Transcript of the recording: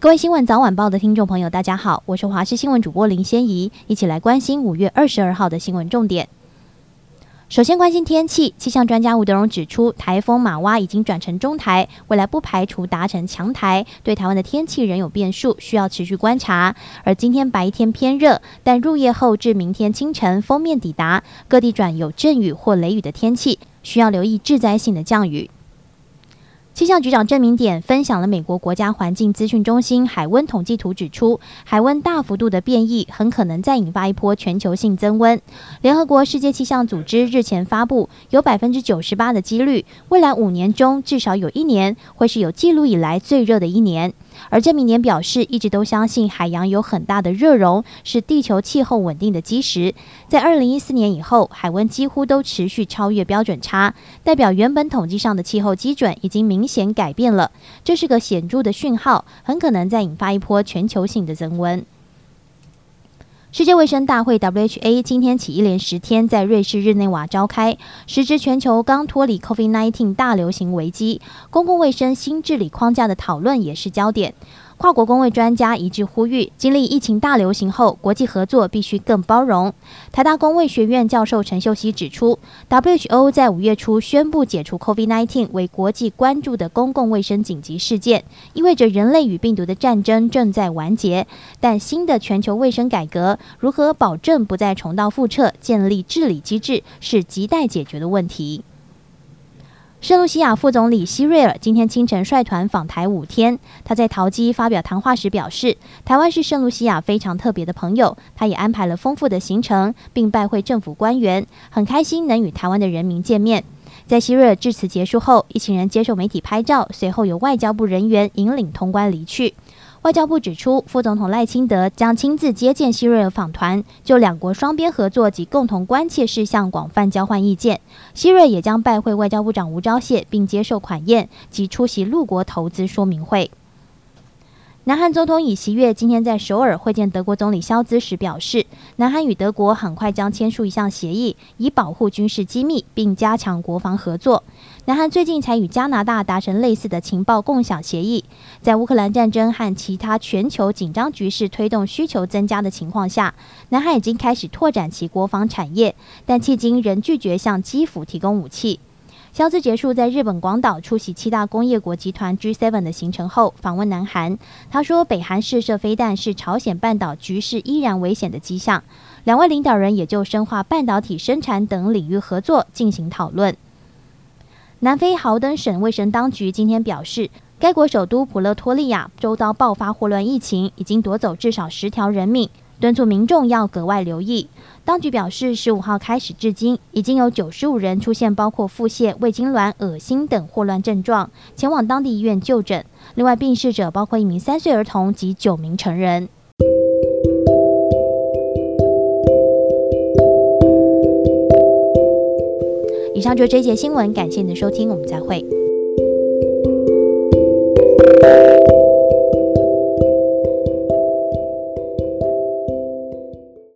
各位新闻早晚报的听众朋友，大家好，我是华视新闻主播林仙怡，一起来关心五月二十二号的新闻重点。首先关心天气，气象专家吴德荣指出，台风玛娃已经转成中台，未来不排除达成强台，对台湾的天气仍有变数，需要持续观察。而今天白天偏热，但入夜后至明天清晨锋面抵达，各地转有阵雨或雷雨的天气，需要留意致灾性的降雨。气象局长郑明典分享了美国国家环境资讯中心海温统计图，指出海温大幅度的变异很可能再引发一波全球性增温。联合国世界气象组织日前发布，有百分之九十八的几率，未来五年中至少有一年会是有记录以来最热的一年。而郑明年表示，一直都相信海洋有很大的热容，是地球气候稳定的基石。在二零一四年以后，海温几乎都持续超越标准差，代表原本统计上的气候基准已经明显改变了。这是个显著的讯号，很可能再引发一波全球性的增温。世界卫生大会 （WHA） 今天起一连十天在瑞士日内瓦召开，时值全球刚脱离 COVID-19 大流行危机，公共卫生新治理框架的讨论也是焦点。跨国公卫专家一致呼吁，经历疫情大流行后，国际合作必须更包容。台大公卫学院教授陈秀熙指出，WHO 在五月初宣布解除 COVID-19 为国际关注的公共卫生紧急事件，意味着人类与病毒的战争正在完结。但新的全球卫生改革如何保证不再重蹈覆辙，建立治理机制，是亟待解决的问题。圣卢西亚副总理希瑞尔今天清晨率团访台五天。他在陶基发表谈话时表示，台湾是圣卢西亚非常特别的朋友。他也安排了丰富的行程，并拜会政府官员，很开心能与台湾的人民见面。在希瑞尔致辞结束后，一行人接受媒体拍照，随后由外交部人员引领通关离去。外交部指出，副总统赖清德将亲自接见希瑞尔访团，就两国双边合作及共同关切事项广泛交换意见。希瑞也将拜会外交部长吴钊燮，并接受款宴及出席陆国投资说明会。南韩总统尹锡悦今天在首尔会见德国总理肖兹时表示，南韩与德国很快将签署一项协议，以保护军事机密并加强国防合作。南韩最近才与加拿大达成类似的情报共享协议。在乌克兰战争和其他全球紧张局势推动需求增加的情况下，南韩已经开始拓展其国防产业，但迄今仍拒绝向基辅提供武器。萧兹结束在日本广岛出席七大工业国集团 G7 的行程后，访问南韩。他说，北韩试射飞弹是朝鲜半岛局势依然危险的迹象。两位领导人也就深化半导体生产等领域合作进行讨论。南非豪登省卫生当局今天表示，该国首都普勒托利亚周遭爆发霍乱疫情，已经夺走至少十条人命。敦促民众要格外留意。当局表示，十五号开始至今，已经有九十五人出现包括腹泻、胃痉挛、恶心等霍乱症状，前往当地医院就诊。另外，病逝者包括一名三岁儿童及九名成人。以上就是这节新闻，感谢您的收听，我们再会。